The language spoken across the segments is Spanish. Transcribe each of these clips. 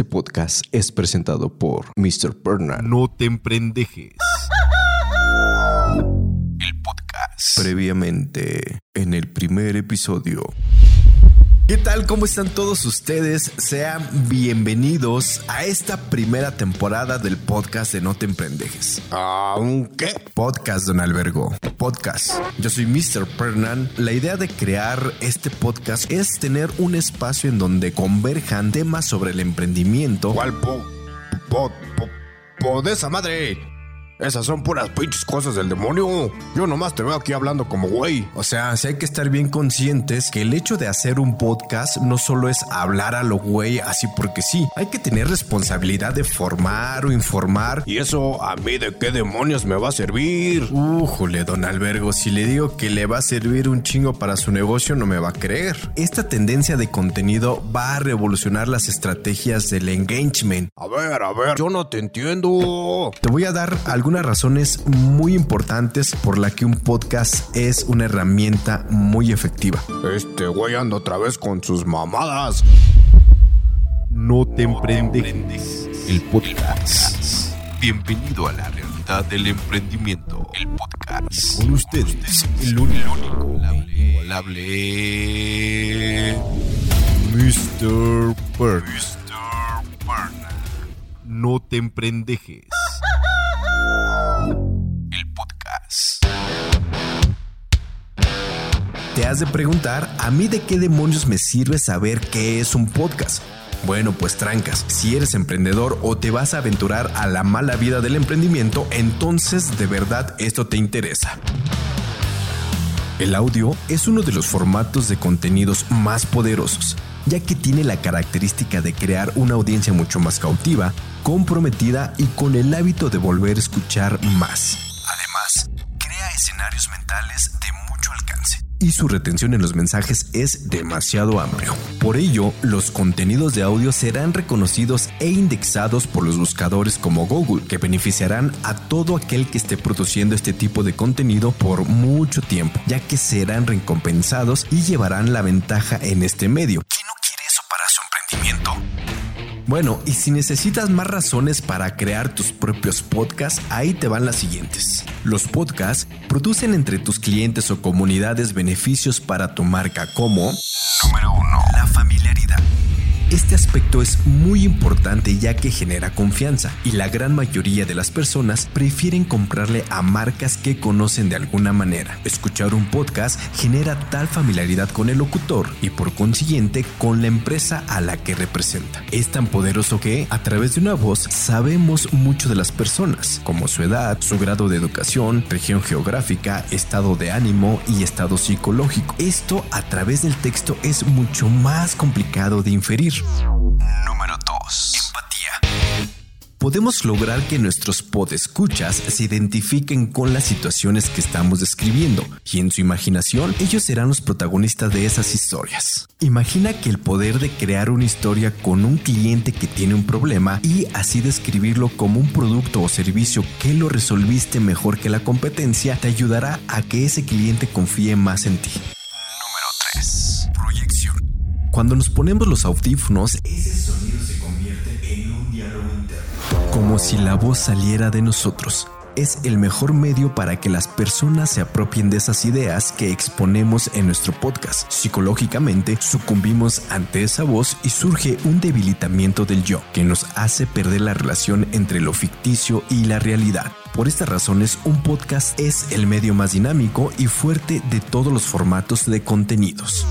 Este podcast es presentado por Mr. Bernard. No te emprendejes. El podcast. Previamente, en el primer episodio. ¿Qué tal? ¿Cómo están todos ustedes? Sean bienvenidos a esta primera temporada del podcast de No te emprendejes. ¿Qué? Podcast, don Albergo. Podcast. Yo soy Mr. Pernan. La idea de crear este podcast es tener un espacio en donde converjan temas sobre el emprendimiento. ¿Cuál po, po, po, po de esa madre? Esas son puras pinches cosas del demonio. Yo nomás te veo aquí hablando como güey. O sea, sí hay que estar bien conscientes que el hecho de hacer un podcast no solo es hablar a lo güey así porque sí. Hay que tener responsabilidad de formar o informar. ¿Y eso a mí de qué demonios me va a servir? Újole, don Albergo, si le digo que le va a servir un chingo para su negocio, no me va a creer. Esta tendencia de contenido va a revolucionar las estrategias del engagement. A ver, a ver, yo no te entiendo. Te voy a dar algunas razones muy importantes por la que un podcast es una herramienta muy efectiva. Este güey anda otra vez con sus mamadas. No te emprendejes. El podcast. Bienvenido a la realidad del emprendimiento. El podcast. Con ustedes, el único, inigualable Mr. Burn. No te emprendejes. Te has de preguntar, ¿a mí de qué demonios me sirve saber qué es un podcast? Bueno, pues trancas, si eres emprendedor o te vas a aventurar a la mala vida del emprendimiento, entonces de verdad esto te interesa. El audio es uno de los formatos de contenidos más poderosos, ya que tiene la característica de crear una audiencia mucho más cautiva, comprometida y con el hábito de volver a escuchar más. Además, crea escenarios mentales de mucho alcance y su retención en los mensajes es demasiado amplio. Por ello, los contenidos de audio serán reconocidos e indexados por los buscadores como Google, que beneficiarán a todo aquel que esté produciendo este tipo de contenido por mucho tiempo, ya que serán recompensados y llevarán la ventaja en este medio. Bueno, y si necesitas más razones para crear tus propios podcasts, ahí te van las siguientes. Los podcasts producen entre tus clientes o comunidades beneficios para tu marca como... Número 1. La familiaridad. Este aspecto es muy importante ya que genera confianza y la gran mayoría de las personas prefieren comprarle a marcas que conocen de alguna manera. Escuchar un podcast genera tal familiaridad con el locutor y por consiguiente con la empresa a la que representa. Es tan poderoso que a través de una voz sabemos mucho de las personas, como su edad, su grado de educación, región geográfica, estado de ánimo y estado psicológico. Esto a través del texto es mucho más complicado de inferir. Número 2. Empatía. Podemos lograr que nuestros podescuchas se identifiquen con las situaciones que estamos describiendo y en su imaginación ellos serán los protagonistas de esas historias. Imagina que el poder de crear una historia con un cliente que tiene un problema y así describirlo como un producto o servicio que lo resolviste mejor que la competencia te ayudará a que ese cliente confíe más en ti. Número 3. Proyección. Cuando nos ponemos los audífonos, ese sonido se convierte en un diálogo interno. Como si la voz saliera de nosotros. Es el mejor medio para que las personas se apropien de esas ideas que exponemos en nuestro podcast. Psicológicamente, sucumbimos ante esa voz y surge un debilitamiento del yo, que nos hace perder la relación entre lo ficticio y la realidad. Por estas razones, un podcast es el medio más dinámico y fuerte de todos los formatos de contenidos.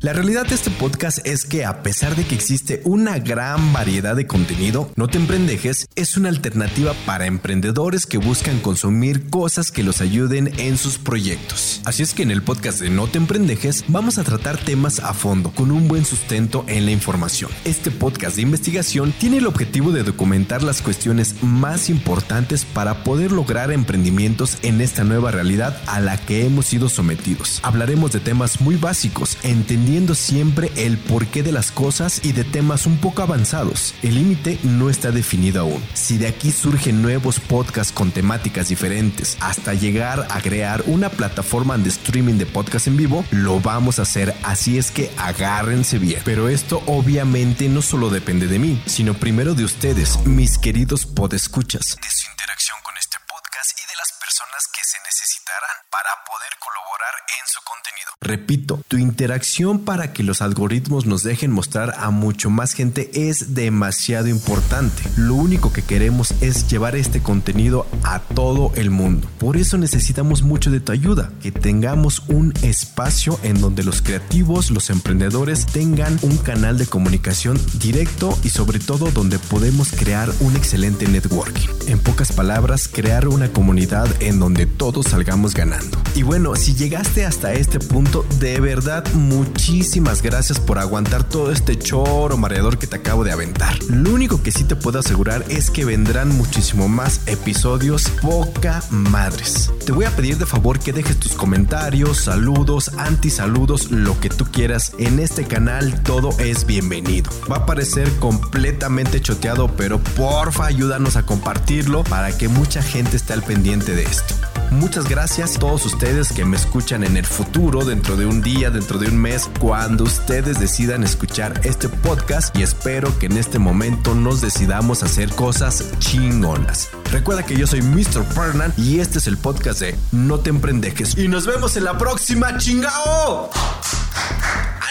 La realidad de este podcast es que a pesar de que existe una gran variedad de contenido, No te emprendejes es una alternativa para emprendedores que buscan consumir cosas que los ayuden en sus proyectos. Así es que en el podcast de No te emprendejes vamos a tratar temas a fondo, con un buen sustento en la información. Este podcast de investigación tiene el objetivo de documentar las cuestiones más importantes para poder lograr emprendimientos en esta nueva realidad a la que hemos sido sometidos. Hablaremos de temas muy básicos, entendidos entendiendo siempre el porqué de las cosas y de temas un poco avanzados. El límite no está definido aún. Si de aquí surgen nuevos podcasts con temáticas diferentes hasta llegar a crear una plataforma de streaming de podcast en vivo, lo vamos a hacer, así es que agárrense bien. Pero esto obviamente no solo depende de mí, sino primero de ustedes, mis queridos podescuchas, de su interacción con este podcast y de las personas que se necesitarán para poder colaborar su contenido. Repito, tu interacción para que los algoritmos nos dejen mostrar a mucho más gente es demasiado importante. Lo único que queremos es llevar este contenido a todo el mundo. Por eso necesitamos mucho de tu ayuda, que tengamos un espacio en donde los creativos, los emprendedores tengan un canal de comunicación directo y sobre todo donde podemos crear un excelente networking. En pocas palabras, crear una comunidad en donde todos salgamos ganando. Y bueno, si llegaste hasta este punto, de verdad muchísimas gracias por aguantar todo este choro mareador que te acabo de aventar. Lo único que sí te puedo asegurar es que vendrán muchísimo más episodios poca madres. Te voy a pedir de favor que dejes tus comentarios, saludos, antisaludos, lo que tú quieras. En este canal todo es bienvenido. Va a parecer completamente choteado, pero porfa ayúdanos a compartirlo para que mucha gente esté al pendiente de esto. Muchas gracias a todos ustedes que me escuchan en el futuro, dentro de un día, dentro de un mes, cuando ustedes decidan escuchar este podcast y espero que en este momento nos decidamos hacer cosas chingonas. Recuerda que yo soy Mr. Fernan y este es el podcast de No te emprendejes y nos vemos en la próxima chingao.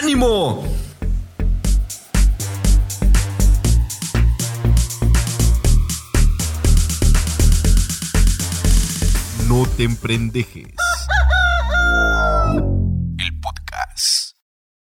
¡Ánimo! Te emprendejes.